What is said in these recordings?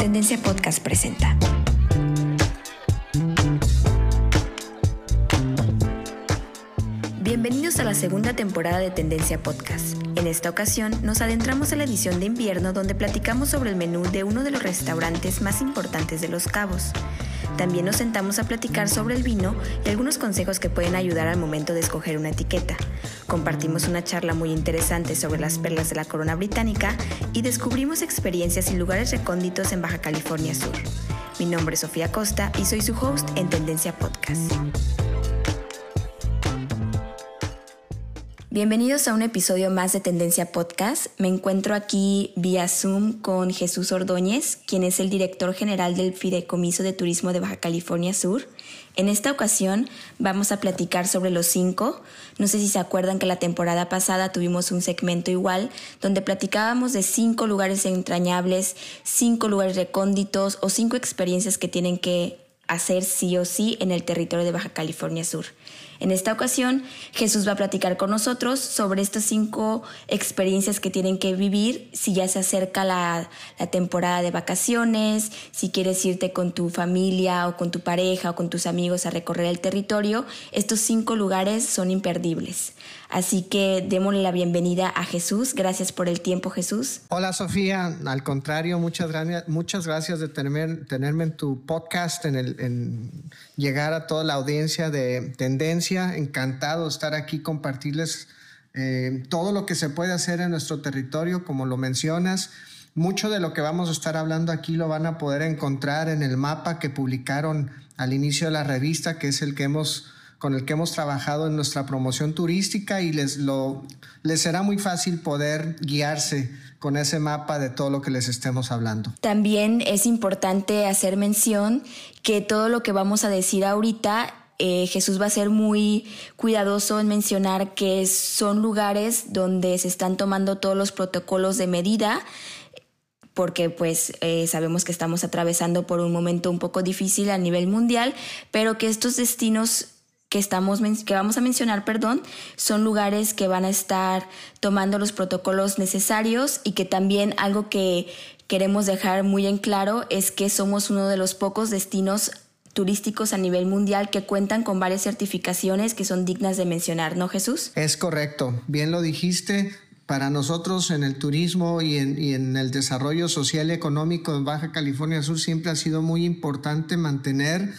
Tendencia Podcast presenta. Bienvenidos a la segunda temporada de Tendencia Podcast. En esta ocasión nos adentramos a la edición de invierno donde platicamos sobre el menú de uno de los restaurantes más importantes de Los Cabos. También nos sentamos a platicar sobre el vino y algunos consejos que pueden ayudar al momento de escoger una etiqueta. Compartimos una charla muy interesante sobre las perlas de la corona británica y descubrimos experiencias y lugares recónditos en Baja California Sur. Mi nombre es Sofía Costa y soy su host en Tendencia Podcast. Bienvenidos a un episodio más de Tendencia Podcast. Me encuentro aquí vía Zoom con Jesús Ordóñez, quien es el director general del Fideicomiso de Turismo de Baja California Sur. En esta ocasión vamos a platicar sobre los cinco. No sé si se acuerdan que la temporada pasada tuvimos un segmento igual donde platicábamos de cinco lugares entrañables, cinco lugares recónditos o cinco experiencias que tienen que hacer sí o sí en el territorio de Baja California Sur. En esta ocasión, Jesús va a platicar con nosotros sobre estas cinco experiencias que tienen que vivir si ya se acerca la, temporada de vacaciones, si quieres irte con tu familia o con tu pareja o con tus amigos a recorrer el territorio. Estos cinco lugares son imperdibles. Así que démosle la bienvenida a Jesús. Gracias por el tiempo, Jesús. Hola, Sofía. Al contrario, muchas gracias, muchas gracias de tenerme, en tu podcast, en, el, llegar a toda la audiencia de Tendencia. Encantado de estar aquí, compartirles eh, todo lo que se puede hacer en nuestro territorio, como lo mencionas. Mucho de lo que vamos a estar hablando aquí lo van a poder encontrar en el mapa que publicaron al inicio de la revista, que es el que hemos con el que hemos trabajado en nuestra promoción turística y les, lo, les será muy fácil poder guiarse con ese mapa de todo lo que les estemos hablando. También es importante hacer mención que todo lo que vamos a decir ahorita eh, Jesús va a ser muy cuidadoso en mencionar que son lugares donde se están tomando todos los protocolos de medida porque pues eh, sabemos que estamos atravesando por un momento un poco difícil a nivel mundial, pero que estos destinos que, estamos, que vamos a mencionar, perdón, son lugares que van a estar tomando los protocolos necesarios y que también algo que queremos dejar muy en claro es que somos uno de los pocos destinos turísticos a nivel mundial que cuentan con varias certificaciones que son dignas de mencionar, ¿no Jesús? Es correcto, bien lo dijiste. Para nosotros en el turismo y en, y en el desarrollo social y económico en Baja California Sur siempre ha sido muy importante mantener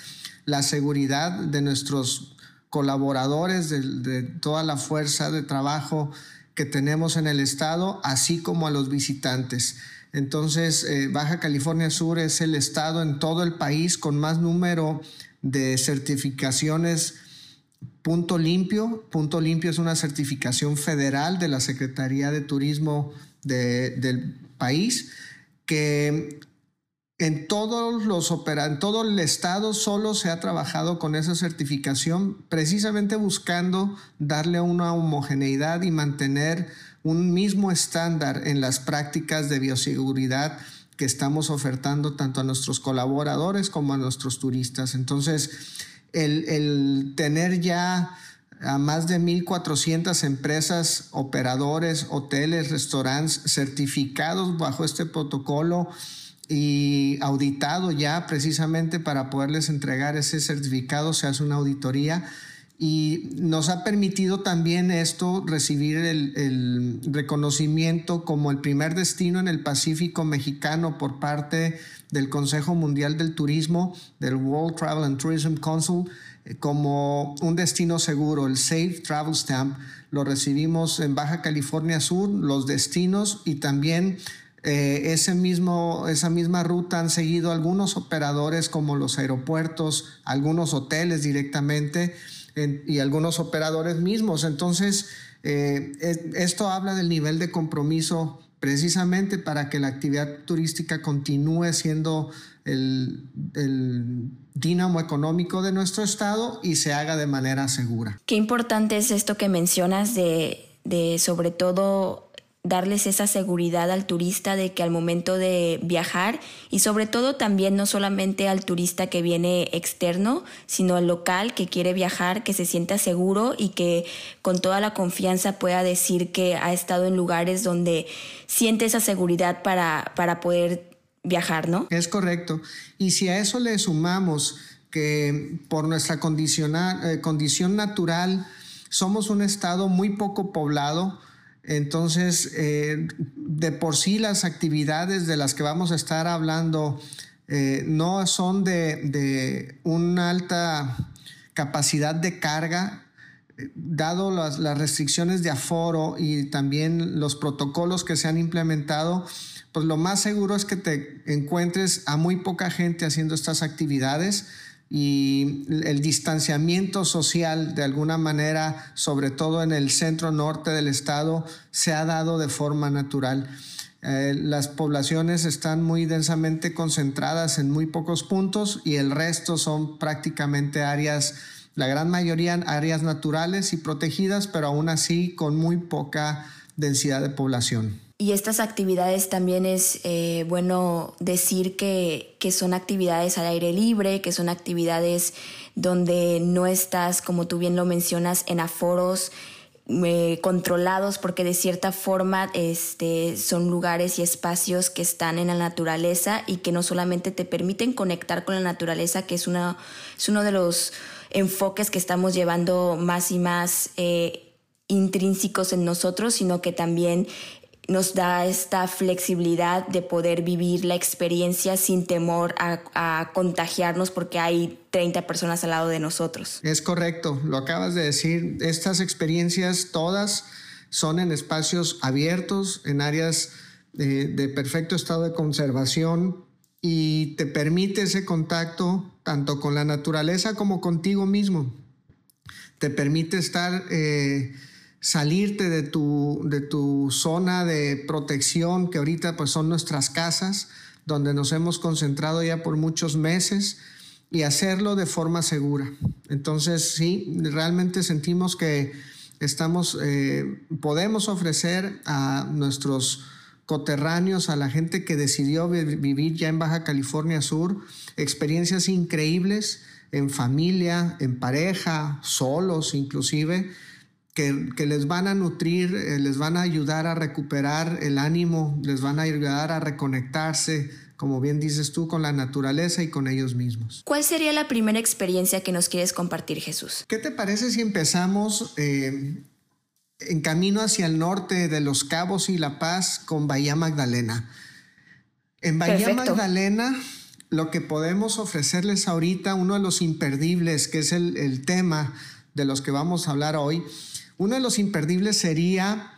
la seguridad de nuestros colaboradores de, toda la fuerza de trabajo que tenemos en el estado, así como a los visitantes. Entonces, eh, Baja California Sur es el estado en todo el país con más número de certificaciones Punto Limpio. Punto Limpio es una certificación federal de la Secretaría de Turismo del país que en todos los en todo el estado solo se ha trabajado con esa certificación, precisamente buscando darle una homogeneidad y mantener un mismo estándar en las prácticas de bioseguridad que estamos ofertando tanto a nuestros colaboradores como a nuestros turistas. Entonces, el, el tener ya a más de 1.400 empresas, operadores, hoteles, restaurantes certificados bajo este protocolo, y auditado ya precisamente para poderles entregar ese certificado, se hace una auditoría y nos ha permitido también esto recibir el, reconocimiento como el primer destino en el Pacífico mexicano por parte del Consejo Mundial del Turismo, del World Travel and Tourism Council, eh, como un destino seguro, el Safe Travel Stamp. Lo recibimos en Baja California Sur, los destinos y también eh, ese mismo, esa misma ruta han seguido algunos operadores como los aeropuertos, algunos hoteles directamente y algunos operadores mismos. Entonces, eh, esto habla del nivel de compromiso precisamente para que la actividad turística continúe siendo el, el dínamo económico de nuestro estado y se haga de manera segura. Qué importante es esto que mencionas de, de sobre todo darles esa seguridad al turista de que al momento de viajar y sobre todo también no solamente al turista que viene externo, sino al local que quiere viajar, que se sienta seguro y que con toda la confianza pueda decir que ha estado en lugares donde siente esa seguridad para, para poder viajar, ¿no? Es correcto. Y si a eso le sumamos que por nuestra eh, condición natural somos un estado muy poco poblado, entonces eh, de por sí las actividades de las que vamos a estar hablando eh, no son de, una alta capacidad de carga, dado las, las, restricciones de aforo y también los protocolos que se han implementado, pues lo más seguro es que te encuentres a muy poca gente haciendo estas actividades y el distanciamiento social de alguna manera, sobre todo en el centro norte del estado, se ha dado de forma natural. Eh, las poblaciones están muy densamente concentradas en muy pocos puntos y el resto son prácticamente áreas, la gran mayoría áreas naturales y protegidas, pero aún así con muy poca densidad de población. Y estas actividades también es eh, bueno decir que, son actividades al aire libre, que son actividades donde no estás, como tú bien lo mencionas, en aforos eh, controlados, porque de cierta forma este, son lugares y espacios que están en la naturaleza y que no solamente te permiten conectar con la naturaleza, que es, una, es uno de los enfoques que estamos llevando más y más. Eh, intrínsecos en nosotros, sino que también nos da esta flexibilidad de poder vivir la experiencia sin temor a, contagiarnos porque hay 30 personas al lado de nosotros. Es correcto, lo acabas de decir. Estas experiencias todas son en espacios abiertos, en áreas de, de perfecto estado de conservación y te permite ese contacto tanto con la naturaleza como contigo mismo. Te permite estar... Eh, salirte de tu, de tu zona de protección, que ahorita pues son nuestras casas, donde nos hemos concentrado ya por muchos meses, y hacerlo de forma segura. Entonces, sí, realmente sentimos que estamos, eh, podemos ofrecer a nuestros coterráneos, a la gente que decidió vivir ya en Baja California Sur, experiencias increíbles en familia, en pareja, solos inclusive, que, les van a nutrir, eh, les van a ayudar a recuperar el ánimo, les van a ayudar a reconectarse, como bien dices tú, con la naturaleza y con ellos mismos. ¿Cuál sería la primera experiencia que nos quieres compartir, Jesús? ¿Qué te parece si empezamos eh, en camino hacia el norte de Los Cabos y La Paz con Bahía Magdalena? En Bahía Magdalena lo que podemos ofrecerles ahorita, uno de los imperdibles, que es el, el tema de los que vamos a hablar hoy, uno de los imperdibles sería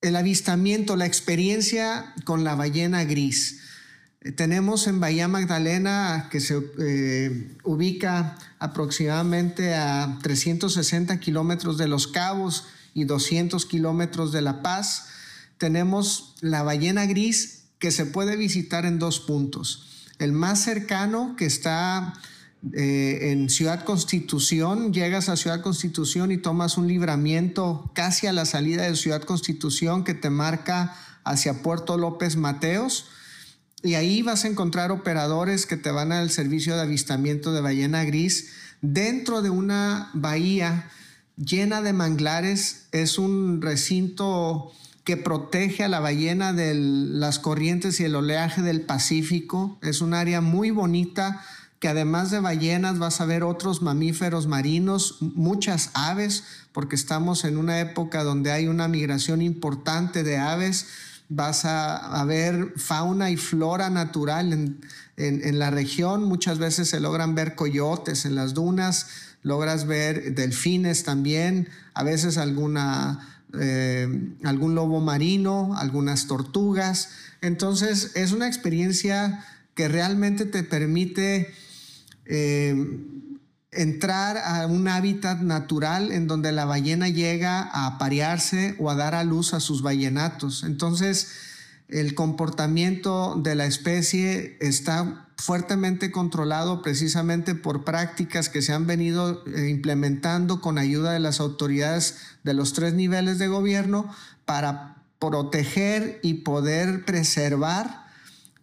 el avistamiento, la experiencia con la ballena gris. Eh, tenemos en Bahía Magdalena, que se eh, ubica aproximadamente a 360 kilómetros de Los Cabos y 200 kilómetros de La Paz, tenemos la ballena gris que se puede visitar en dos puntos. El más cercano, que está eh, en Ciudad Constitución, llegas a Ciudad Constitución y tomas un libramiento casi a la salida de Ciudad Constitución que te marca hacia Puerto López Mateos. Y ahí vas a encontrar operadores que te van al servicio de avistamiento de ballena gris dentro de una bahía llena de manglares. Es un recinto que protege a la ballena de las corrientes y el oleaje del Pacífico. Es un área muy bonita que además de ballenas vas a ver otros mamíferos marinos, muchas aves, porque estamos en una época donde hay una migración importante de aves. Vas a, ver fauna y flora natural en, la región. Muchas veces se logran ver coyotes en las dunas, logras ver delfines también, a veces alguna, eh, algún lobo marino, algunas tortugas. Entonces es una experiencia que realmente te permite eh, entrar a un hábitat natural en donde la ballena llega a aparearse o a dar a luz a sus ballenatos. Entonces, el comportamiento de la especie está fuertemente controlado precisamente por prácticas que se han venido eh, implementando con ayuda de las autoridades de los tres niveles de gobierno para proteger y poder preservar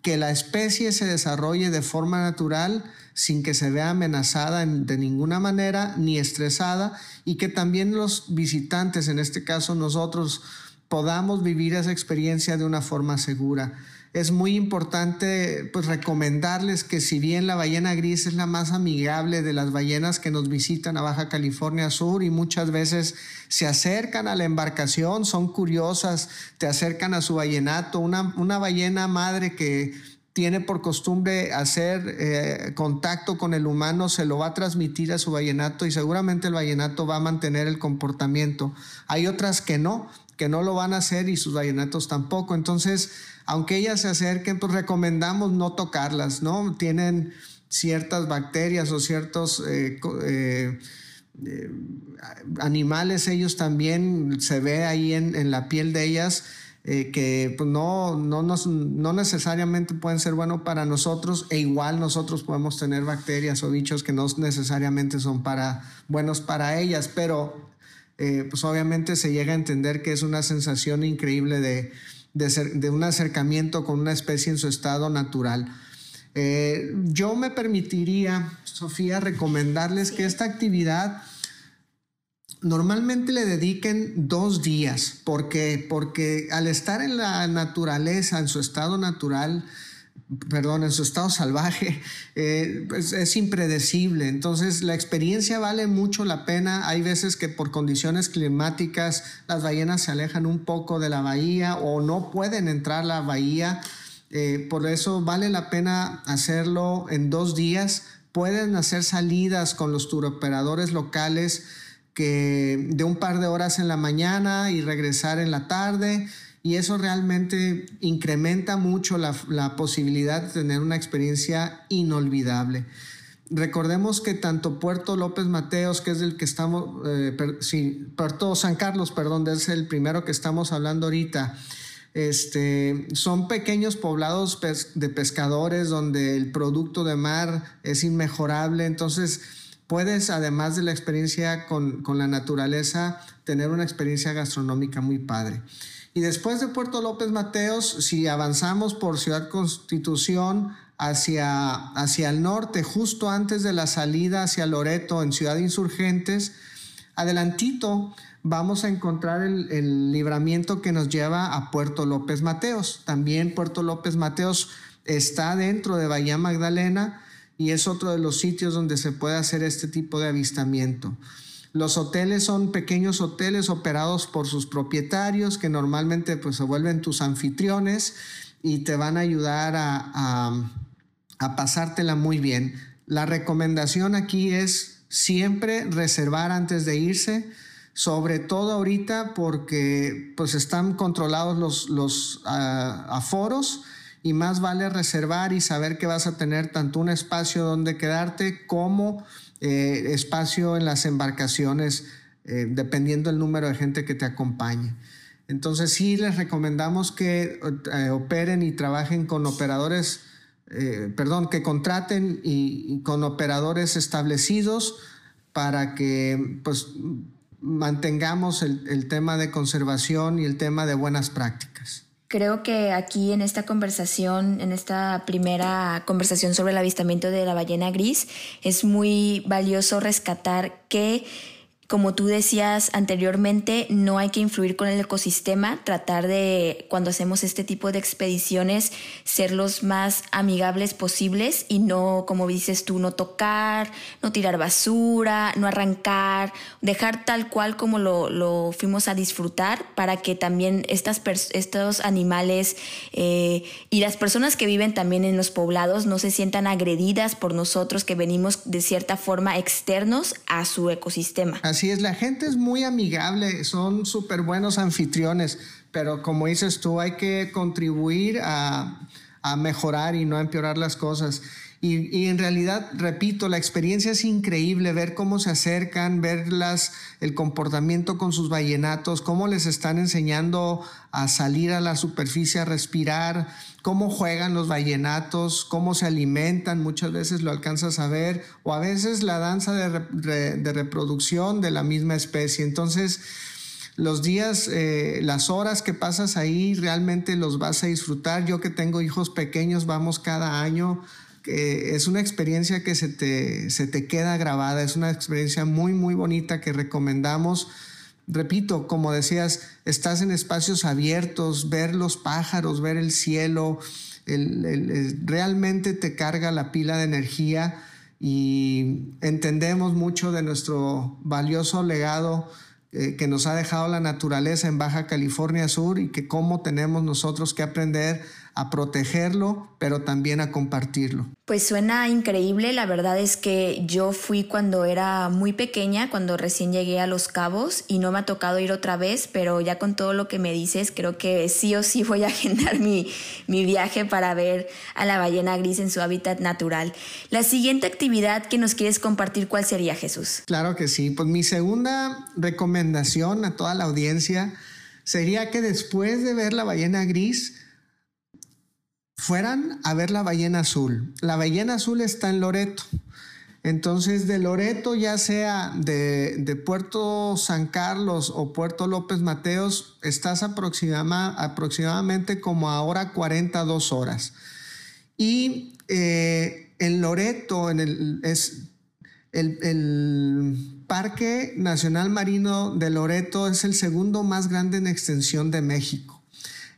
que la especie se desarrolle de forma natural sin que se vea amenazada de ninguna manera ni estresada y que también los visitantes, en este caso nosotros, podamos vivir esa experiencia de una forma segura. Es muy importante pues recomendarles que si bien la ballena gris es la más amigable de las ballenas que nos visitan a Baja California Sur y muchas veces se acercan a la embarcación, son curiosas, te acercan a su ballenato, una, una ballena madre que tiene por costumbre hacer eh, contacto con el humano, se lo va a transmitir a su vallenato y seguramente el vallenato va a mantener el comportamiento. Hay otras que no, que no lo van a hacer y sus vallenatos tampoco. Entonces, aunque ellas se acerquen, pues recomendamos no tocarlas, ¿no? Tienen ciertas bacterias o ciertos eh, eh, animales, ellos también se ve ahí en, la piel de ellas. Que pues, no, no, no necesariamente pueden ser buenos para nosotros e igual nosotros podemos tener bacterias o bichos que no necesariamente son para, buenos para ellas, pero pues obviamente se llega a entender que es una sensación increíble de, de, un acercamiento con una especie en su estado natural. Eh, yo me permitiría, Sofía, recomendarles que esta actividad normalmente le dediquen dos días. ¿Por qué? Porque al estar en la naturaleza, en su estado natural, perdón, en su estado salvaje, eh, pues, es impredecible. Entonces la experiencia vale mucho la pena. Hay veces que por condiciones climáticas las ballenas se alejan un poco de la bahía o no pueden entrar a la bahía. Eh, por eso vale la pena hacerlo en dos días. Pueden hacer salidas con los turoperadores locales que de un par de horas en la mañana y regresar en la tarde y eso realmente incrementa mucho la, posibilidad de tener una experiencia inolvidable. Recordemos que tanto Puerto López Mateos, que es el que estamos, eh, sí, Puerto San Carlos, perdón, es el primero que estamos hablando ahorita, este, son pequeños poblados de pescadores donde el producto de mar es inmejorable, entonces puedes, además de la experiencia con, con la naturaleza, tener una experiencia gastronómica muy padre. Y después de Puerto López Mateos, si avanzamos por Ciudad Constitución hacia, hacia el norte, justo antes de la salida hacia Loreto en Ciudad Insurgentes, adelantito vamos a encontrar el, el, libramiento que nos lleva a Puerto López Mateos. También Puerto López Mateos está dentro de Bahía Magdalena y es otro de los sitios donde se puede hacer este tipo de avistamiento. Los hoteles son pequeños hoteles operados por sus propietarios que normalmente pues se vuelven tus anfitriones y te van a ayudar a, a pasártela muy bien. La recomendación aquí es siempre reservar antes de irse, sobre todo ahorita porque pues están controlados los, los ah, aforos y más vale reservar y saber que vas a tener tanto un espacio donde quedarte como eh, espacio en las embarcaciones, eh, dependiendo del número de gente que te acompañe. Entonces sí les recomendamos que eh, operen y trabajen con operadores, perdón, que contraten y, con operadores establecidos para que pues mantengamos el tema de conservación y el tema de buenas prácticas. Creo que aquí en esta conversación, en esta primera conversación sobre el avistamiento de la ballena gris, es muy valioso rescatar que como tú decías anteriormente, no hay que influir con el ecosistema, tratar de, cuando hacemos este tipo de expediciones, ser los más amigables posibles y no, como dices tú, no tocar, no tirar basura, no arrancar, dejar tal cual como lo, fuimos a disfrutar para que también estas estos animales eh, y las personas que viven también en los poblados no se sientan agredidas por nosotros que venimos de cierta forma externos a su ecosistema. Es, la gente es muy amigable, son súper buenos anfitriones, pero como dices tú, hay que contribuir a, a mejorar y no a empeorar las cosas. Y, en realidad, repito, la experiencia es increíble, ver cómo se acercan, verlas, el comportamiento con sus vallenatos, cómo les están enseñando a salir a la superficie, a respirar, cómo juegan los vallenatos, cómo se alimentan, muchas veces lo alcanzas a ver, o a veces la danza de, reproducción de la misma especie. Entonces, los días, eh, las horas que pasas ahí realmente los vas a disfrutar. Yo que tengo hijos pequeños, vamos cada año es una experiencia que se te queda grabada, es una experiencia muy, muy bonita que recomendamos repito, como decías, estás en espacios abiertos, ver los pájaros, ver el cielo, realmente te carga la pila de energía y entendemos mucho de nuestro valioso legado eh, que nos ha dejado la naturaleza en Baja California Sur y que cómo tenemos nosotros que aprender a protegerlo, pero también a compartirlo. Pues suena increíble, la verdad es que yo fui cuando era muy pequeña, cuando recién llegué a Los Cabos y no me ha tocado ir otra vez, pero ya con todo lo que me dices, creo que sí o sí voy a agendar mi, mi viaje para ver a la ballena gris en su hábitat natural. La siguiente actividad que nos quieres compartir, ¿cuál sería Jesús? Claro que sí, pues mi segunda recomendación a toda la audiencia sería que después de ver la ballena gris, fueran a ver la ballena azul. La ballena azul está en Loreto. Entonces, de Loreto, ya sea de, Puerto San Carlos o Puerto López Mateos, estás aproximadamente como a hora 42 horas. Y eh, en Loreto, en el, es el Parque Nacional Marino de Loreto es el segundo más grande en extensión de México.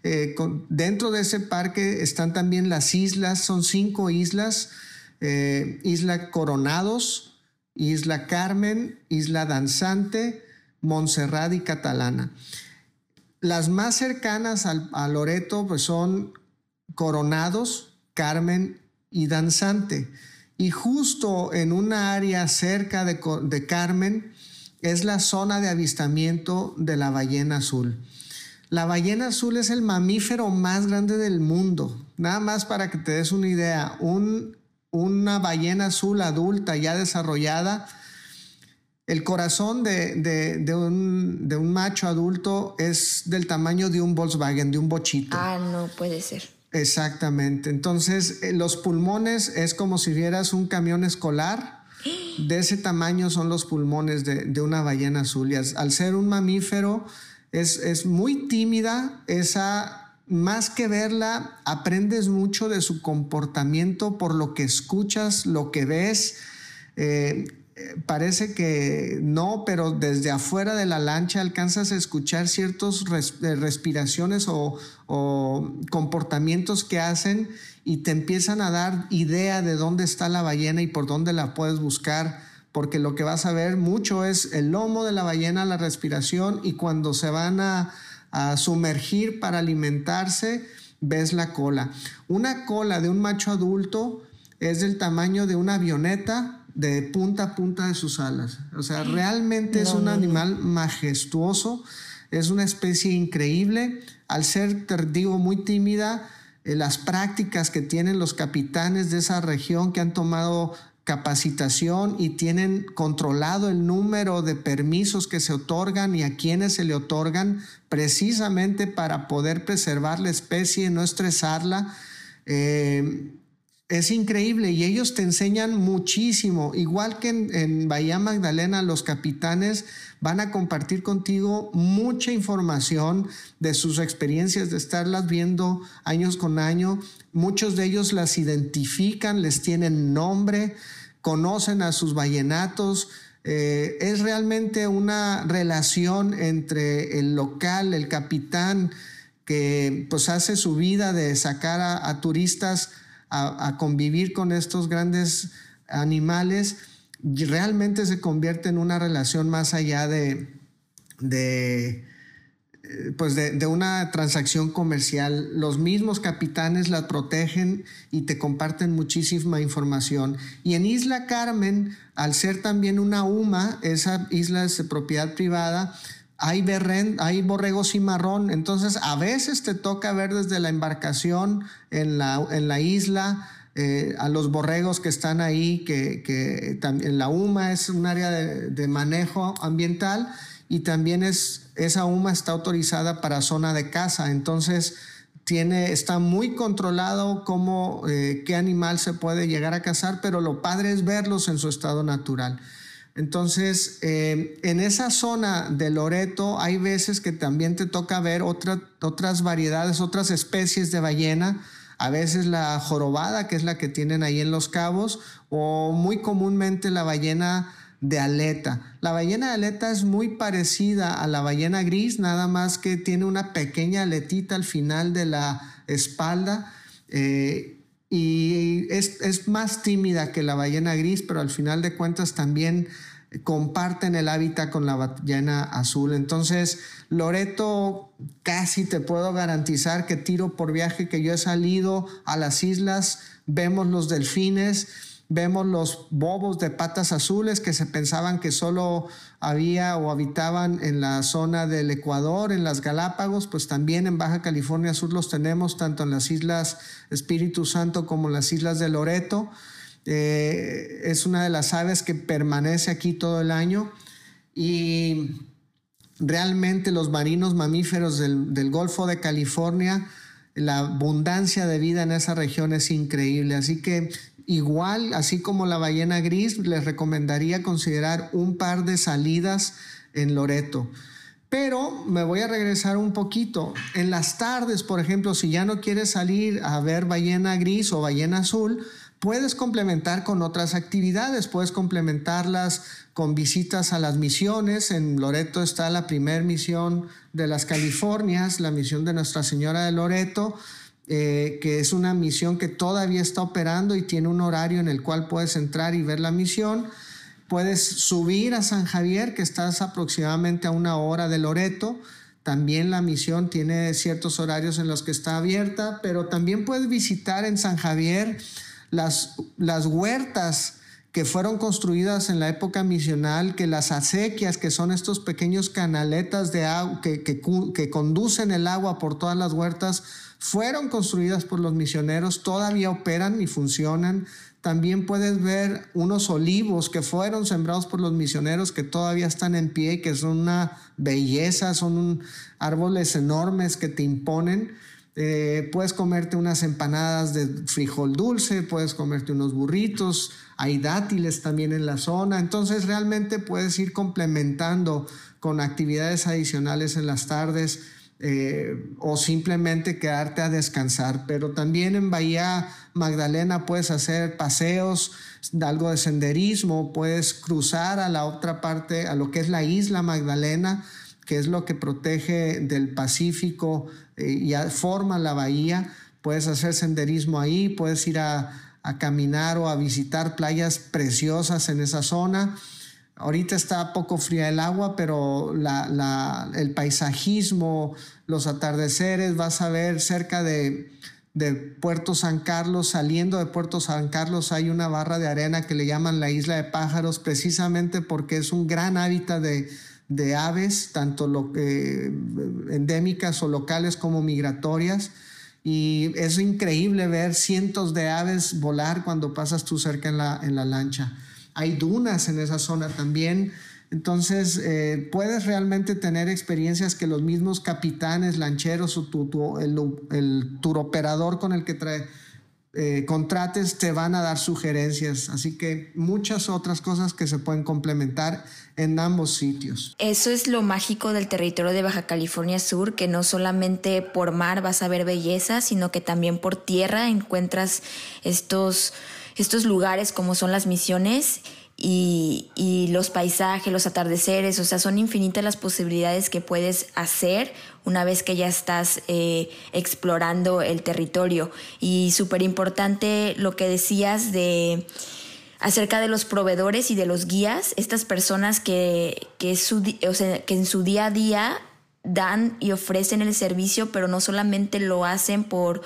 Eh, dentro de ese parque están también las islas, son cinco islas, eh, Isla Coronados, Isla Carmen, Isla Danzante, Montserrat y Catalana. Las más cercanas al, a Loreto pues son Coronados, Carmen y Danzante. Y justo en una área cerca de, de Carmen es la zona de avistamiento de la ballena azul. La ballena azul es el mamífero más grande del mundo. Nada más para que te des una idea, una ballena azul adulta ya desarrollada, el corazón de, un, macho adulto es del tamaño de un Volkswagen, de un bochito. Ah, no puede ser. Exactamente. Entonces, eh, los pulmones es como si vieras un camión escolar. De ese tamaño son los pulmones de, una ballena azul. Y al ser un mamífero, es, muy tímida, esa, más que verla, aprendes mucho de su comportamiento por lo que escuchas, lo que ves. Eh, parece que no, pero desde afuera de la lancha alcanzas a escuchar ciertas eh, respiraciones o, comportamientos que hacen y te empiezan a dar idea de dónde está la ballena y por dónde la puedes buscar porque lo que vas a ver mucho es el lomo de la ballena, la respiración y cuando se van a, sumergir para alimentarse, ves la cola. Una cola de un macho adulto es del tamaño de una avioneta de punta a punta de sus alas. O sea, realmente es un animal majestuoso, es una especie increíble. Al ser, te digo, muy tímida, eh, las prácticas que tienen los capitanes de esa región que han tomado capacitación y tienen controlado el número de permisos que se otorgan y a quienes se le otorgan precisamente para poder preservar la especie, no estresarla. Eh, es increíble y ellos te enseñan muchísimo. Igual que en, en, Bahía Magdalena, los capitanes van a compartir contigo mucha información de sus experiencias, de estarlas viendo años con año. Muchos de ellos las identifican, les tienen nombre, conocen a sus vallenatos. Eh, es realmente una relación entre el local, el capitán, que pues hace su vida de sacar a, turistas a, convivir con estos grandes animales, realmente se convierte en una relación más allá de pues de, una transacción comercial. Los mismos capitanes la protegen y te comparten muchísima información. Y en Isla Carmen, al ser también una UMA, esa isla es de propiedad privada, hay, berren, hay borregos cimarrón. Entonces, a veces te toca ver desde la embarcación en la, en la isla. Eh, a los borregos que están ahí, que, que también la UMA es un área de manejo ambiental y también es, esa UMA está autorizada para zona de caza, entonces tiene, está muy controlado cómo, eh, qué animal se puede llegar a cazar, pero lo padre es verlos en su estado natural. Entonces, eh, en esa zona de Loreto hay veces que también te toca ver otras variedades, otras especies de ballena, a veces la jorobada, que es la que tienen ahí en los cabos, o muy comúnmente la ballena de aleta. La ballena de aleta es muy parecida a la ballena gris, nada más que tiene una pequeña aletita al final de la espalda. Eh, y es, es, más tímida que la ballena gris, pero al final de cuentas también comparten el hábitat con la ballena azul. Entonces, Loreto, casi te puedo garantizar que tiro por viaje que yo he salido a las islas, vemos los delfines Vemos los bobos de patas azules que se pensaban que solo había o habitaban en la zona del Ecuador, en las Galápagos, pues también en Baja California Sur los tenemos, tanto en las islas Espíritu Santo como en las islas de Loreto. Eh, es una de las aves que permanece aquí todo el año y realmente los marinos mamíferos del, del Golfo de California, la abundancia de vida en esa región es increíble. Así que Igual, así como la ballena gris, les recomendaría considerar un par de salidas en Loreto. Pero me voy a regresar un poquito. En las tardes, por ejemplo, si ya no quieres salir a ver ballena gris o ballena azul, puedes complementar con otras actividades. Puedes complementarlas con visitas a las misiones. En Loreto está la primer misión de las Californias, la misión de Nuestra Señora de Loreto eh, que es una misión que todavía está operando y tiene un horario en el cual puedes entrar y ver la misión. Puedes subir a San Javier, que estás aproximadamente a una hora de Loreto. También la misión tiene ciertos horarios en los que está abierta, pero también puedes visitar en San Javier las, las huertas que fueron construidas en la época misional, que las acequias, que son estos pequeños canaletas de agua que, que, que conducen el agua por todas las huertas, fueron construidas por los misioneros, todavía operan y funcionan. También puedes ver unos olivos que fueron sembrados por los misioneros que todavía están en pie, que son una belleza, son árboles enormes que te imponen. Eh, puedes comerte unas empanadas de frijol dulce, puedes comerte unos burritos, hay dátiles también en la zona, entonces realmente puedes ir complementando con actividades adicionales en las tardes eh, o simplemente quedarte a descansar. Pero también en Bahía Magdalena puedes hacer paseos, algo de senderismo, puedes cruzar a la otra parte, a lo que es la isla Magdalena, que es lo que protege del Pacífico eh, y forma la bahía. Puedes hacer senderismo ahí, puedes ir a, a caminar o a visitar playas preciosas en esa zona. Ahorita está poco fría el agua, pero el paisajismo, los atardeceres, vas a ver cerca de, Puerto San Carlos, saliendo de Puerto San Carlos hay una barra de arena que le llaman la isla de pájaros, precisamente porque es un gran hábitat de, aves, tanto lo, endémicas o locales como migratorias. Y es increíble ver cientos de aves volar cuando pasas tú cerca en la, en la lancha hay dunas en esa zona también. Entonces, eh, puedes realmente tener experiencias que los mismos capitanes, lancheros o el, el turoperador con el que trae, eh, contrates te van a dar sugerencias. Así que muchas otras cosas que se pueden complementar en ambos sitios. Eso es lo mágico del territorio de Baja California Sur, que no solamente por mar vas a ver belleza, sino que también por tierra encuentras estos estos lugares como son las misiones y, los paisajes, los atardeceres, o sea, son infinitas las posibilidades que puedes hacer una vez que ya estás eh, explorando el territorio. Y súper importante lo que decías de acerca de los proveedores y de los guías, estas personas que, que, en su día a día dan y ofrecen el servicio, pero no solamente lo hacen por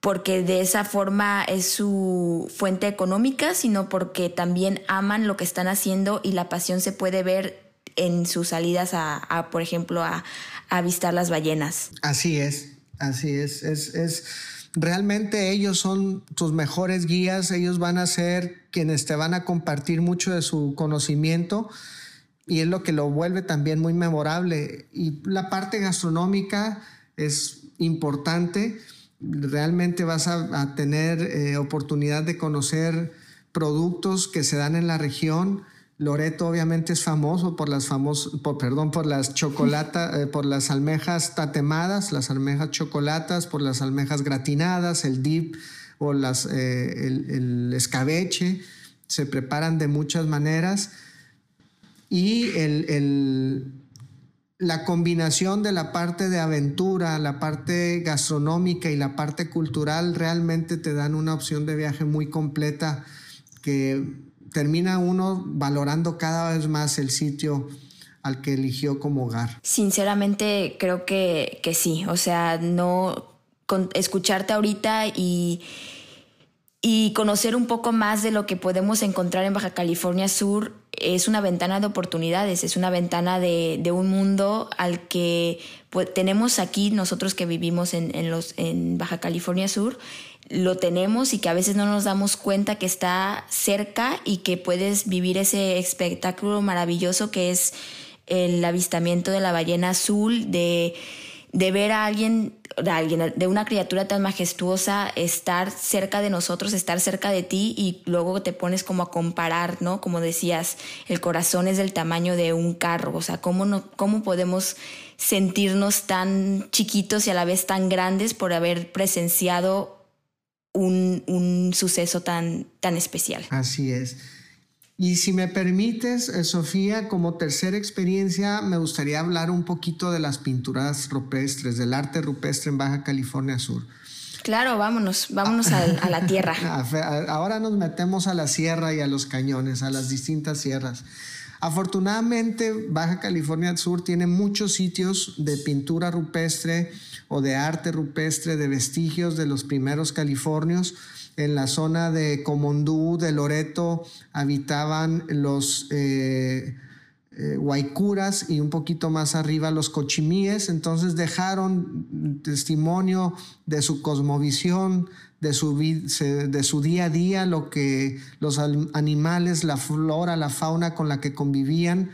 porque de esa forma es su fuente económica, sino porque también aman lo que están haciendo y la pasión se puede ver en sus salidas a, por ejemplo, a, a, visitar las ballenas. Así es, así es, es, es, realmente ellos son tus mejores guías, ellos van a ser quienes te van a compartir mucho de su conocimiento y es lo que lo vuelve también muy memorable. Y la parte gastronómica es importante realmente vas a, tener eh, oportunidad de conocer productos que se dan en la región. Loreto obviamente es famoso por las por, perdón, por las eh, por las almejas tatemadas, las almejas chocolatas, por las almejas gratinadas, el dip o las, eh, el, el escabeche. Se preparan de muchas maneras. y el, la combinación de la parte de aventura, la parte gastronómica y la parte cultural realmente te dan una opción de viaje muy completa que termina uno valorando cada vez más el sitio al que eligió como hogar. Sinceramente creo que, que sí, o sea, no escucharte ahorita y y conocer un poco más de lo que podemos encontrar en Baja California Sur es una ventana de oportunidades, es una ventana de, un mundo al que pues, tenemos aquí nosotros que vivimos en, los, en Baja California Sur, lo tenemos y que a veces no nos damos cuenta que está cerca y que puedes vivir ese espectáculo maravilloso que es el avistamiento de la ballena azul, de de ver a alguien, de alguien, de una criatura tan majestuosa estar cerca de nosotros, estar cerca de ti y luego te pones como a comparar, ¿no? Como decías, el corazón es del tamaño de un carro, o sea, ¿cómo, no, cómo podemos sentirnos tan chiquitos y a la vez tan grandes por haber presenciado un, un suceso tan, tan especial? Así es. Y si me permites, eh, Sofía, como tercera experiencia, me gustaría hablar un poquito de las pinturas rupestres, del arte rupestre en Baja California Sur. Claro, vámonos, vámonos a, a la tierra. Ahora nos metemos a la sierra y a los cañones, a las distintas sierras. Afortunadamente, Baja California Sur tiene muchos sitios de pintura rupestre o de arte rupestre, de vestigios de los primeros californios en la zona de Comondú, de Loreto, habitaban los eh, eh y un poquito más arriba los cochimíes, entonces dejaron testimonio de su cosmovisión, de su, de su día a día, lo que los animales, la flora, la fauna con la que convivían,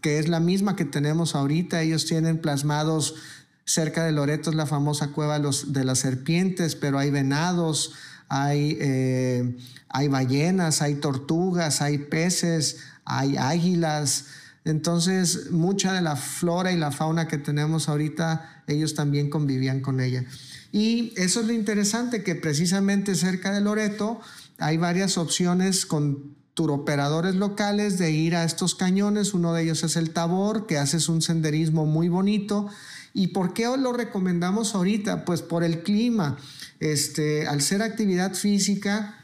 que es la misma que tenemos ahorita. Ellos tienen plasmados cerca de Loreto, es la famosa cueva de las serpientes, pero hay venados, hay, eh, hay ballenas, hay tortugas, hay peces, hay águilas. Entonces, mucha de la flora y la fauna que tenemos ahorita, ellos también convivían con ella. Y eso es lo interesante, que precisamente cerca de Loreto hay varias opciones con turoperadores locales de ir a estos cañones. Uno de ellos es el Tabor, que haces un senderismo muy bonito. ¿Y por qué lo recomendamos ahorita? Pues por el clima. Este, al ser actividad física,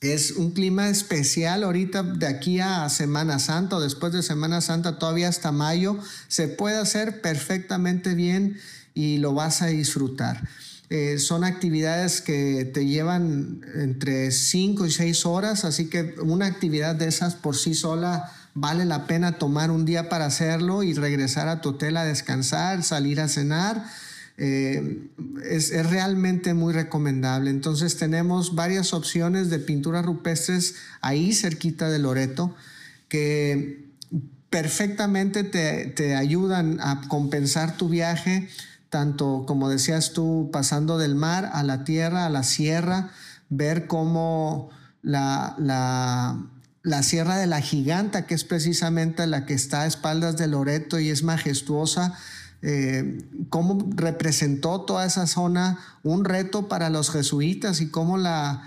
es un clima especial ahorita de aquí a Semana Santa o después de Semana Santa todavía hasta mayo se puede hacer perfectamente bien y lo vas a disfrutar. Eh, son actividades que te llevan entre 5 y 6 horas, así que una actividad de esas por sí sola vale la pena tomar un día para hacerlo y regresar a tu hotel a descansar, salir a cenar eh, es, realmente muy recomendable. Entonces tenemos varias opciones de pinturas rupestres ahí cerquita de Loreto que perfectamente te, ayudan a compensar tu viaje, tanto como decías tú, pasando del mar a la tierra, a la sierra, ver cómo la, la Sierra de la Giganta, que es precisamente la que está a espaldas de Loreto y es majestuosa, eh, cómo representó toda esa zona un reto para los jesuitas y cómo, la,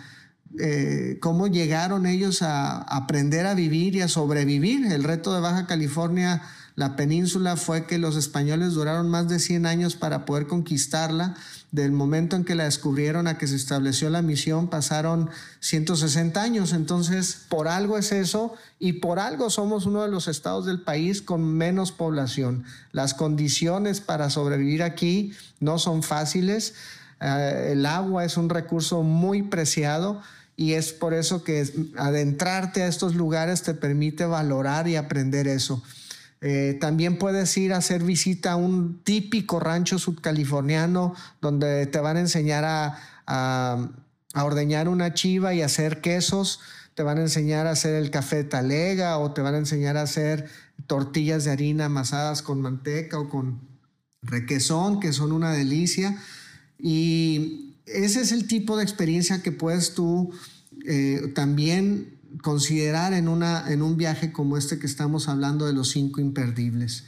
eh, cómo llegaron ellos a aprender a vivir y a sobrevivir. El reto de Baja California la península fue que los españoles duraron más de 100 años para poder conquistarla. Del momento en que la descubrieron a que se estableció la misión pasaron 160 años. Entonces, por algo es eso y por algo somos uno de los estados del país con menos población. Las condiciones para sobrevivir aquí no son fáciles. Eh, el agua es un recurso muy preciado y es por eso que adentrarte a estos lugares te permite valorar y aprender eso. Eh, también puedes ir a hacer visita a un típico rancho subcaliforniano donde te van a enseñar a, a, ordeñar una chiva y hacer quesos. Te van a enseñar a hacer el café talega o te van a enseñar a hacer tortillas de harina amasadas con manteca o con requesón, que son una delicia. Y ese es el tipo de experiencia que puedes tú eh, también considerar en, una, en un viaje como este que estamos hablando de los cinco imperdibles.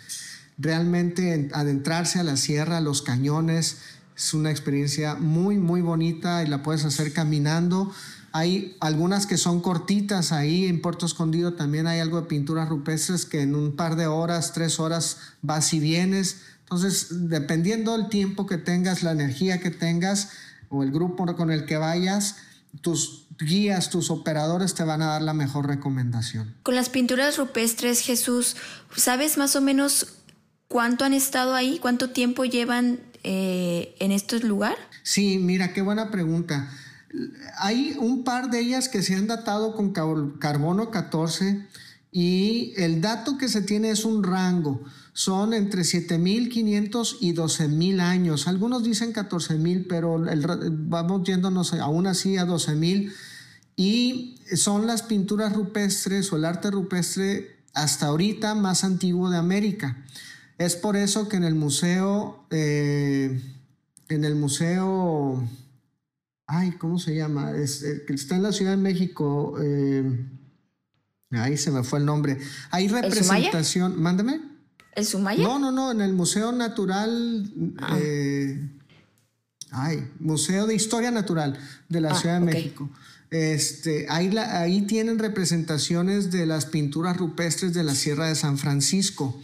Realmente adentrarse a la sierra, a los cañones, es una experiencia muy, muy bonita y la puedes hacer caminando. Hay algunas que son cortitas ahí en Puerto Escondido también hay algo de pinturas rupestres que en un par de horas, tres horas vas y vienes. Entonces, dependiendo del tiempo que tengas, la energía que tengas o el grupo con el que vayas, tus guías, tus operadores te van a dar la mejor recomendación. Con las pinturas rupestres, Jesús, ¿sabes más o menos cuánto han estado ahí? ¿Cuánto tiempo llevan eh, en este lugar? Sí, mira, qué buena pregunta. Hay un par de ellas que se han datado con carbono 14 y el dato que se tiene es un rango. Son entre 7.500 y 12.000 años. Algunos dicen 14.000, pero vamos yéndonos aún así a 12.000. Y son las pinturas rupestres o el arte rupestre hasta ahorita más antiguo de América. Es por eso que en el museo, eh, en el museo, ay, ¿cómo se llama? Eh, está en la Ciudad de México. Eh, ahí se me fue el nombre. Hay representación. Mándame. ¿El Sumaya? No, no, no, en el Museo Natural. Ah. ay, Museo de Historia Natural de la ah, Ciudad de México. Este, ahí, ahí tienen representaciones de las pinturas rupestres de la Sierra de San Francisco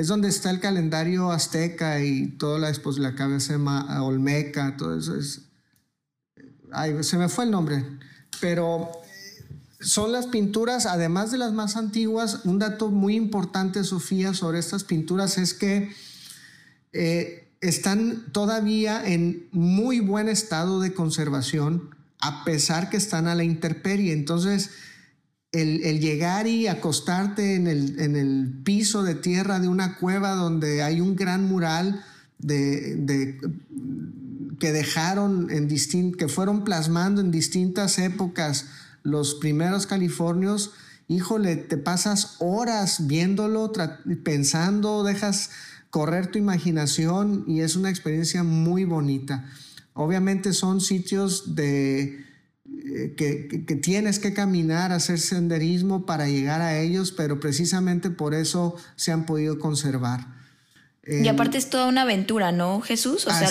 es donde está el calendario azteca y toda la, pues, la cabeza olmeca, todo eso es... Ay, se me fue el nombre, pero eh, son las pinturas, además de las más antiguas, un dato muy importante, Sofía, sobre estas pinturas es que eh, están todavía en muy buen estado de conservación, a pesar que están a la intemperie. Entonces, el, llegar y acostarte en el, piso de tierra de una cueva donde hay un gran mural de, que dejaron en que fueron plasmando en distintas épocas los primeros californios, híjole, te pasas horas viéndolo, pensando, dejas correr tu imaginación y es una experiencia muy bonita. Obviamente son sitios de eh, que, tienes que caminar, hacer senderismo para llegar a ellos, pero precisamente por eso se han podido conservar. y aparte es toda una aventura, ¿no, Jesús? O sea,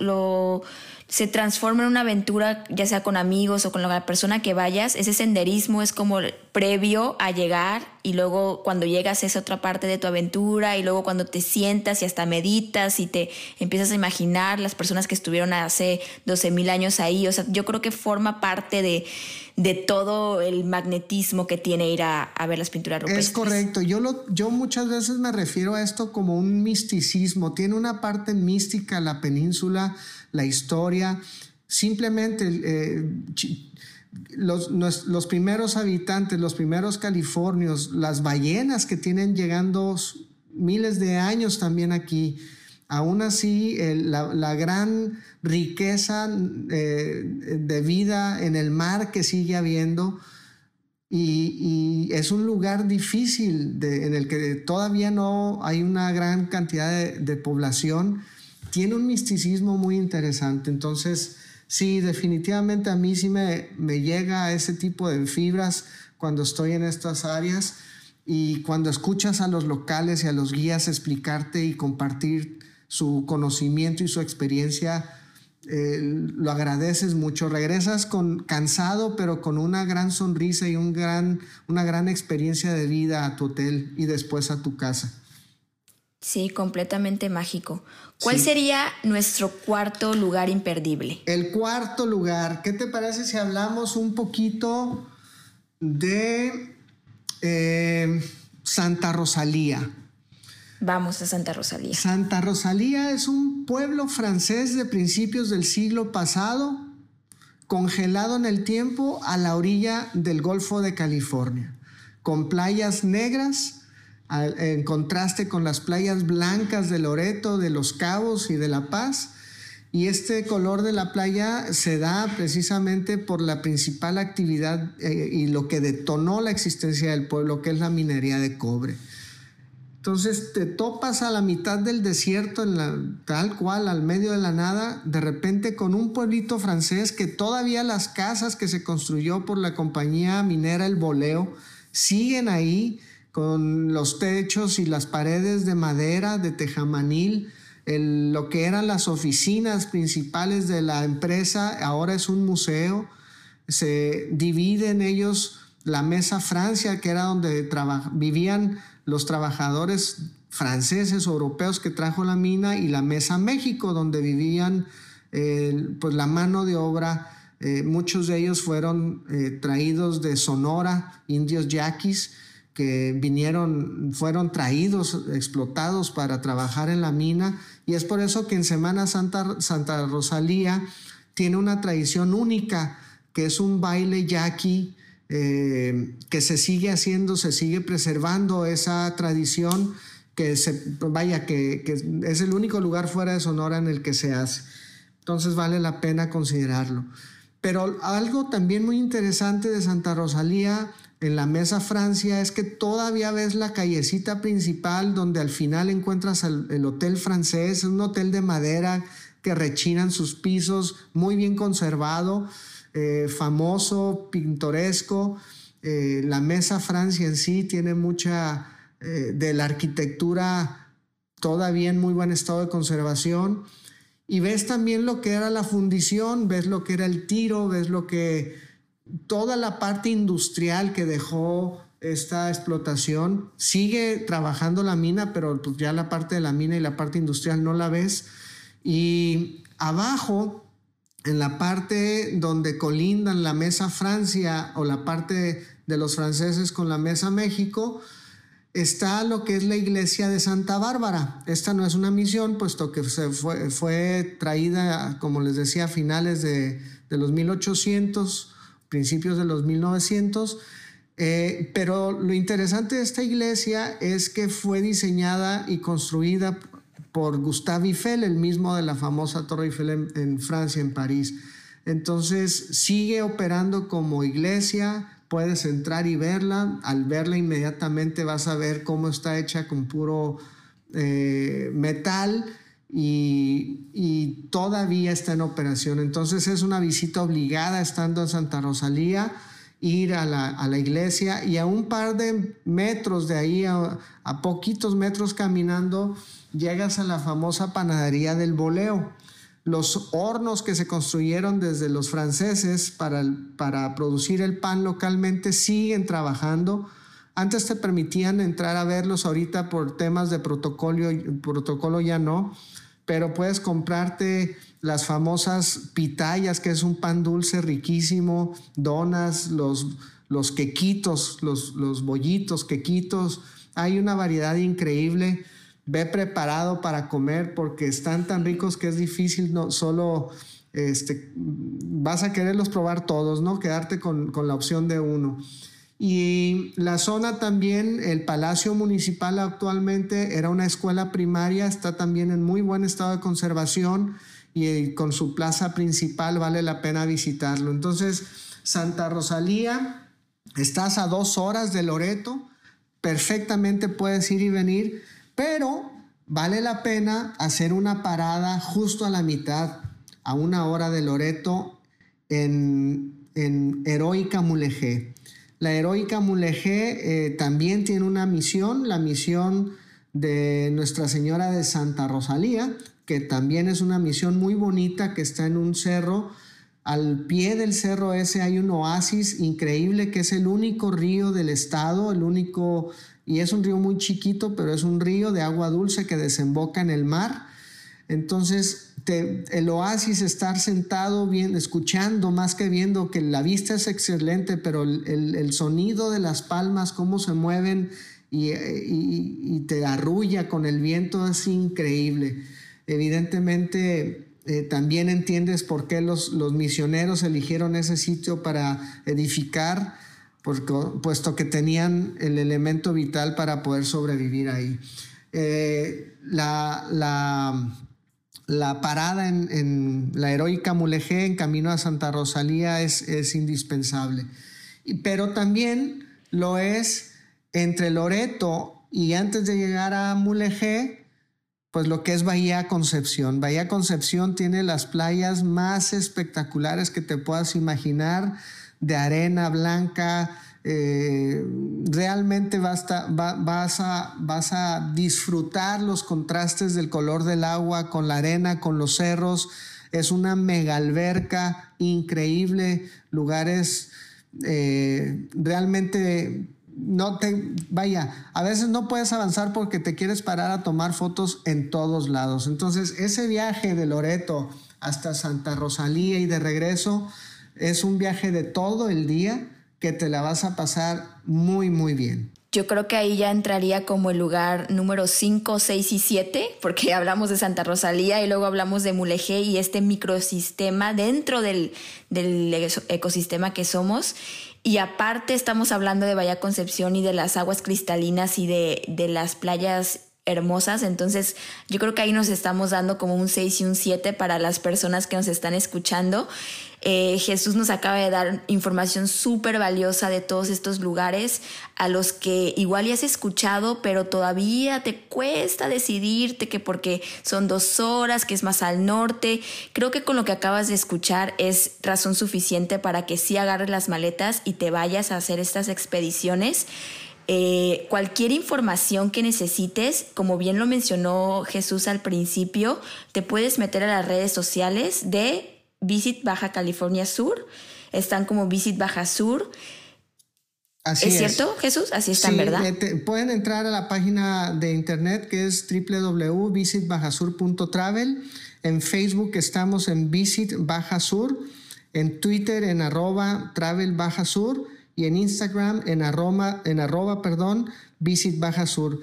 lo se transforma en una aventura, ya sea con amigos o con la persona que vayas. Ese senderismo es como previo a llegar y luego cuando llegas es otra parte de tu aventura y luego cuando te sientas y hasta meditas y te empiezas a imaginar las personas que estuvieron hace 12 mil años ahí. O sea, yo creo que forma parte de, de todo el magnetismo que tiene ir a, ver las pinturas rupestres. Es correcto. Yo, lo, yo muchas veces me refiero a esto como un misticismo. Tiene una parte mística la península la historia. Simplemente eh, los, los, primeros habitantes, los primeros californios, las ballenas que tienen llegando miles de años también aquí, aún así la, gran riqueza eh, de vida en el mar que sigue habiendo. Y, es un lugar difícil en el que todavía no hay una gran cantidad de población tiene un misticismo muy interesante. Entonces, sí, definitivamente a mí sí me, me llega ese tipo de fibras cuando estoy en estas áreas y cuando escuchas a los locales y a los guías explicarte y compartir su conocimiento y su experiencia, eh, lo agradeces mucho. Regresas con, cansado, pero con una gran sonrisa y un gran, una gran experiencia de vida a tu hotel y después a tu casa. Sí, completamente mágico. ¿Cuál sería nuestro cuarto lugar imperdible? El cuarto lugar, ¿qué te parece si hablamos un poquito de eh, Santa Rosalía? Vamos a Santa Rosalía. Santa Rosalía es un pueblo francés de principios del siglo pasado, congelado en el tiempo a la orilla del Golfo de California, con playas negras en contraste con las playas blancas de Loreto, de Los Cabos y de La Paz. Y este color de la playa se da precisamente por la principal actividad eh, y lo que detonó la existencia del pueblo, que es la minería de cobre. Entonces te topas a la mitad del desierto, en tal cual, al medio de la nada, de repente con un pueblito francés que todavía las casas que se construyó por la compañía minera El Boleo siguen ahí con los techos y las paredes de madera, de tejamanil. lo que eran las oficinas principales de la empresa ahora es un museo. se dividen ellos la mesa Francia, que era donde vivían los trabajadores franceses europeos que trajo la mina, y la mesa México, donde vivían pues la mano de obra. Eh, muchos de ellos fueron eh, traídos de Sonora, indios yaquis, que vinieron, fueron traídos, explotados para trabajar en la mina. Y es por eso que en Semana Santa, Santa Rosalía tiene una tradición única, que es un baile yaqui, eh, que se sigue haciendo, se sigue preservando esa tradición, que se, vaya, que, que es el único lugar fuera de Sonora en el que se hace. Entonces vale la pena considerarlo. Pero algo también muy interesante de Santa Rosalía en la Mesa Francia es que todavía ves la callecita principal donde al final encuentras el, hotel francés, un hotel de madera que rechinan sus pisos, muy bien conservado, eh, famoso, pintoresco. Eh, la Mesa Francia en sí tiene mucha eh, de la arquitectura todavía en muy buen estado de conservación. Y ves también lo que era la fundición, ves lo que era el tiro, ves lo que toda la parte industrial que dejó esta explotación. Sigue trabajando la mina, pero pues ya la parte de la mina y la parte industrial no la ves. Y abajo, en la parte donde colindan la Mesa Francia o la parte de los franceses con la Mesa México, está lo que es la iglesia de Santa Bárbara. Esta no es una misión, puesto que se fue, traída, como les decía, a finales de, de los 1800 principios de los 1900. Eh, pero lo interesante de esta iglesia es que fue diseñada y construida por Gustave Eiffel, el mismo de la famosa Torre Eiffel en, Francia, en París. Entonces sigue operando como iglesia, puedes entrar y verla. Al verla inmediatamente vas a ver cómo está hecha con puro eh, metal y, todavía está en operación. Entonces es una visita obligada estando en Santa Rosalía, ir a la, iglesia y a un par de metros de ahí, a, poquitos metros caminando, llegas a la famosa panadería del Boleo. Los hornos que se construyeron desde los franceses para, para producir el pan localmente siguen trabajando. Antes te permitían entrar a verlos, ahorita por temas de protocolo, protocolo ya no pero puedes comprarte las famosas pitayas, que es un pan dulce riquísimo, donas, los, los quequitos, los, los bollitos, quequitos. Hay una variedad increíble. Ve preparado para comer porque están tan ricos que es difícil no solo este, vas a quererlos probar todos, ¿no? Quedarte con, con la opción de uno. Y la zona también, el Palacio Municipal actualmente era una escuela primaria, está también en muy buen estado de conservación y eh, con su plaza principal vale la pena visitarlo. Entonces, Santa Rosalía, estás a dos horas de Loreto, perfectamente puedes ir y venir, pero vale la pena hacer una parada justo a la mitad, a una hora de Loreto, en, en Heroica Mulegé. La heroica Mulegé eh, también tiene una misión, la misión de Nuestra Señora de Santa Rosalía, que también es una misión muy bonita que está en un cerro. Al pie del cerro ese hay un oasis increíble que es el único río del estado, el único, y es un río muy chiquito, pero es un río de agua dulce que desemboca en el mar. Entonces, el oasis, estar sentado bien, escuchando más que viendo, que la vista es excelente, pero el, sonido de las palmas, cómo se mueven y, te arrulla con el viento es increíble. Evidentemente, eh, también entiendes por qué los, misioneros eligieron ese sitio para edificar, puesto que tenían el elemento vital para poder sobrevivir ahí. Eh, la, la la parada en, la heroica Mulegé en camino a Santa Rosalía es, indispensable. Pero también lo es entre Loreto y antes de llegar a Mulegé, pues lo que es Bahía Concepción. Bahía Concepción tiene las playas más espectaculares que te puedas imaginar, de arena blanca, eh, realmente vas a, vas, a, vas a disfrutar los contrastes del color del agua con la arena, con los cerros. Es una mega alberca increíble, lugares eh, realmente no te, vaya, a veces no puedes avanzar porque te quieres parar a tomar fotos en todos lados. Entonces, ese viaje de Loreto hasta Santa Rosalía y de regreso es un viaje de todo el día que te la vas a pasar muy, muy bien. Yo creo que ahí ya entraría como el lugar número 5, 6 y 7, porque hablamos de Santa Rosalía y luego hablamos de Mulegé y este microsistema dentro del, ecosistema que somos. Y aparte estamos hablando de Bahía Concepción y de las aguas cristalinas y de las playas hermosas. Entonces, yo creo que ahí nos estamos dando como un 6 y un 7 para las personas que nos están escuchando. Eh, Jesús nos acaba de dar información súper valiosa de todos estos lugares a los que igual ya has escuchado, pero todavía te cuesta decidirte que porque son dos horas, que es más al norte. Creo que con lo que acabas de escuchar es razón suficiente para que sí agarres las maletas y te vayas a hacer estas expediciones. Eh, cualquier información que necesites, como bien lo mencionó Jesús al principio, te puedes meter a las redes sociales de Visit Baja California Sur. Están como Visit Baja Sur. Así ¿Es, cierto, Jesús? Así están, ¿verdad? pueden entrar a la página de internet que es www.visitbajasur.travel. En Facebook estamos en Visit Baja Sur. En Twitter en arroba Travel Baja Sur y en Instagram en arroba, en arroba perdón, Visit Baja Sur.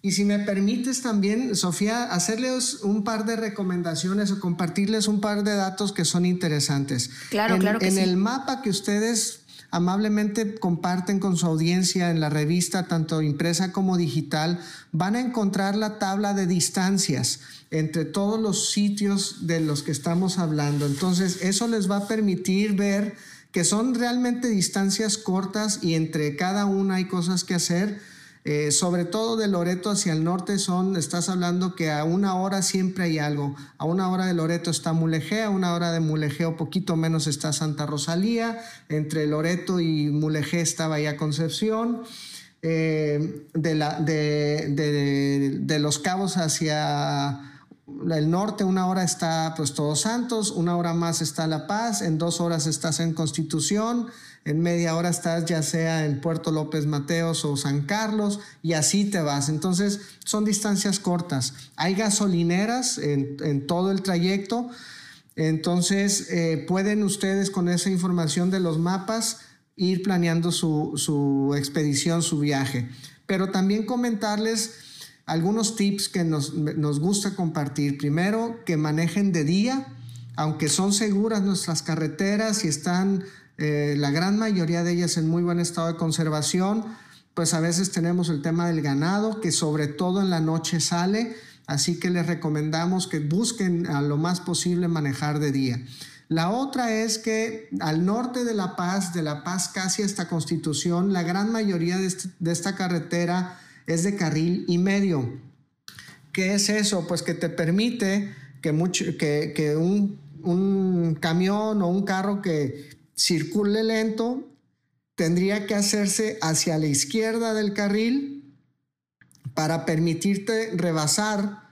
Y si me permites también, Sofía, hacerles un par de recomendaciones o compartirles un par de datos que son interesantes. Claro, claro que En el mapa que ustedes amablemente comparten con su audiencia en la revista, tanto impresa como digital, van a encontrar la tabla de distancias entre todos los sitios de los que estamos hablando. Entonces, eso les va a permitir ver que son realmente distancias cortas y entre cada una hay cosas que hacer. Eh, sobre todo de Loreto hacia el norte son, estás hablando que a una hora siempre hay algo. A una hora de Loreto está Mulegé, a una hora de Mulegé o poquito menos está Santa Rosalía, entre Loreto y Mulegé está Bahía Concepción. Eh, de, los cabos hacia el norte, una hora está pues Todos Santos, una hora más está La Paz, en dos horas estás en Constitución, en media hora estás ya sea en Puerto López Mateos o San Carlos y así te vas. Entonces son distancias cortas. Hay gasolineras en, todo el trayecto, entonces eh, pueden ustedes con esa información de los mapas ir planeando su, su expedición, su viaje. Pero también comentarles algunos tips que nos, gusta compartir. Primero, que manejen de día, aunque son seguras nuestras carreteras y están eh, la gran mayoría de ellas en muy buen estado de conservación, pues a veces tenemos el tema del ganado, que sobre todo en la noche sale, así que les recomendamos que busquen a lo más posible manejar de día. La otra es que al norte de La Paz, de La Paz casi hasta Constitución, la gran mayoría de, este, de esta carretera es de carril y medio. ¿Qué es eso? Pues que te permite que, mucho, que, un, un camión o un carro que circule lento tendría que hacerse hacia la izquierda del carril para permitirte rebasar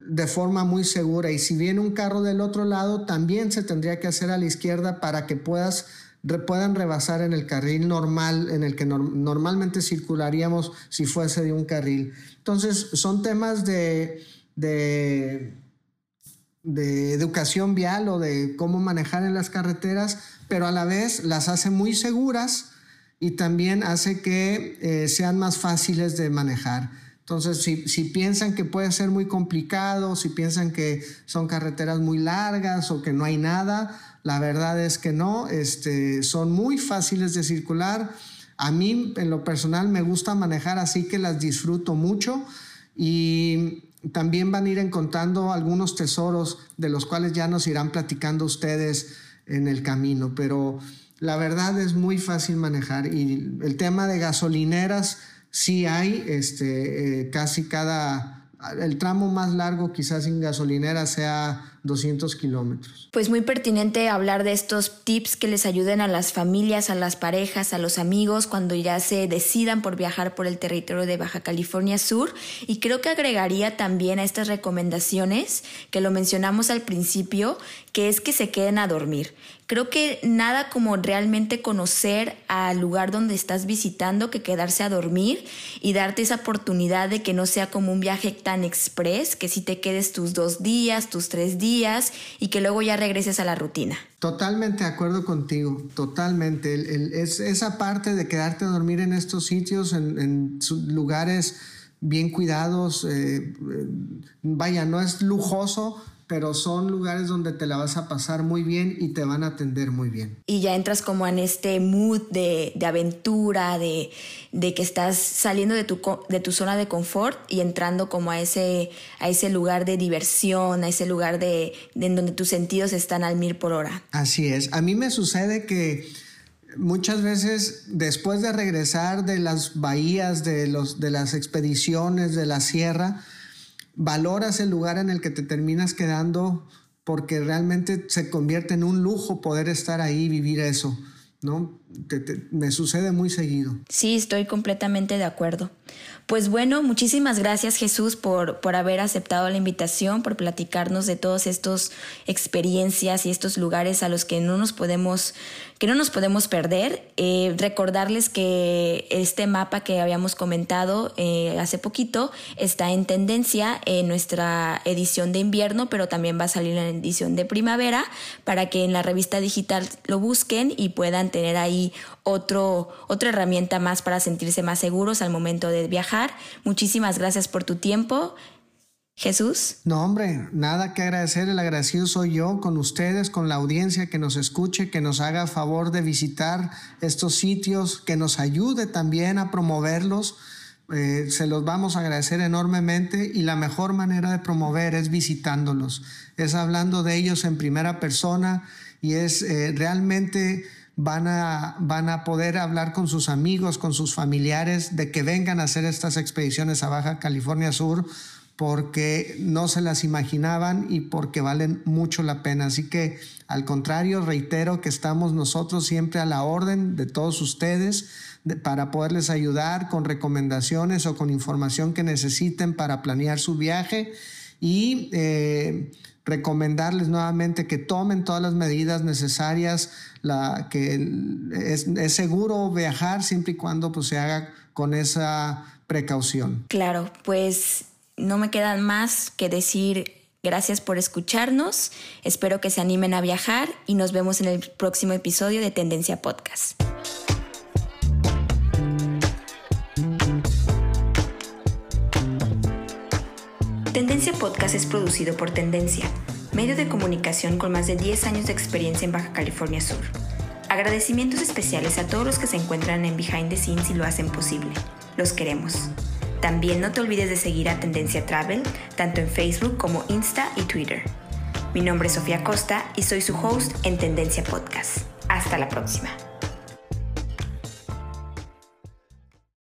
de forma muy segura. Y si viene un carro del otro lado, también se tendría que hacer a la izquierda para que puedas puedan rebasar en el carril normal en el que normalmente circularíamos si fuese de un carril. Entonces, son temas de, de, educación vial o de cómo manejar en las carreteras, pero a la vez las hace muy seguras y también hace que eh, sean más fáciles de manejar. Entonces, si, si, piensan que puede ser muy complicado, si piensan que son carreteras muy largas o que no hay nada, la verdad es que no, este, son muy fáciles de circular. A mí, en lo personal, me gusta manejar, así que las disfruto mucho. Y también van a ir encontrando algunos tesoros de los cuales ya nos irán platicando ustedes en el camino, pero la verdad es muy fácil manejar. Y el tema de gasolineras sí hay, este, eh, casi cada, el tramo más largo quizás sin gasolinera sea 200 kilómetros. Pues muy pertinente hablar de estos tips que les ayuden a las familias, a las parejas, a los amigos cuando ya se decidan por viajar por el territorio de Baja California Sur. Y creo que agregaría también a estas recomendaciones, que lo mencionamos al principio, que es que se queden a dormir. Creo que nada como realmente conocer al lugar donde estás visitando que quedarse a dormir y darte esa oportunidad de que no sea como un viaje tan express, que si te quedes tus dos días, tus tres días y que luego ya regreses a la rutina. Totalmente de acuerdo contigo, totalmente. es, esa parte de quedarte a dormir en estos sitios, en, lugares bien cuidados, eh, eh, vaya, no es lujoso, pero son lugares donde te la vas a pasar muy bien y te van a atender muy bien. Y ya entras como en este mood de, aventura, de, que estás saliendo de tu, de tu zona de confort y entrando como a ese, a ese lugar de diversión, a ese lugar de, en donde tus sentidos están al mil por hora. Así es. A mí me sucede que muchas veces después de regresar de las bahías, de, los, de las expediciones, de la sierra, valoras el lugar en el que te terminas quedando porque realmente se convierte en un lujo poder estar ahí y vivir eso, ¿no? me sucede muy seguido. Sí, estoy completamente de acuerdo. Pues bueno, muchísimas gracias Jesús por, por haber aceptado la invitación, por platicarnos de todas estas experiencias y estos lugares a los que no nos podemos, que no nos podemos perder. Eh, recordarles que este mapa que habíamos comentado eh, hace poquito está en tendencia en nuestra edición de invierno, pero también va a salir en la edición de primavera para que en la revista digital lo busquen y puedan tener ahí otro, otra herramienta más para sentirse más seguros al momento de viajar. Muchísimas gracias por tu tiempo. Jesús. No, hombre, nada que agradecer. El agradecido soy yo con ustedes, con la audiencia que nos escuche, que nos haga favor de visitar estos sitios, que nos ayude también a promoverlos. Eh, se los vamos a agradecer enormemente y la mejor manera de promover es visitándolos, es hablando de ellos en primera persona y es eh, realmente van a, van a poder hablar con sus amigos, con sus familiares, de que vengan a hacer estas expediciones a Baja California Sur porque no se las imaginaban y porque valen mucho la pena. Así que al contrario, reitero que estamos nosotros siempre a la orden de todos ustedes para poderles ayudar con recomendaciones o con información que necesiten para planear su viaje y eh, recomendarles nuevamente que tomen todas las medidas necesarias, la, que es, seguro viajar siempre y cuando pues, se haga con esa precaución. Claro, pues no me queda más que decir gracias por escucharnos, espero que se animen a viajar y nos vemos en el próximo episodio de Tendencia Podcast. Tendencia Podcast es producido por Tendencia, medio de comunicación con más de 10 años de experiencia en Baja California Sur. Agradecimientos especiales a todos los que se encuentran en Behind the Scenes y lo hacen posible. Los queremos. También no te olvides de seguir a Tendencia Travel, tanto en Facebook como Insta y Twitter. Mi nombre es Sofía Costa y soy su host en Tendencia Podcast. Hasta la próxima.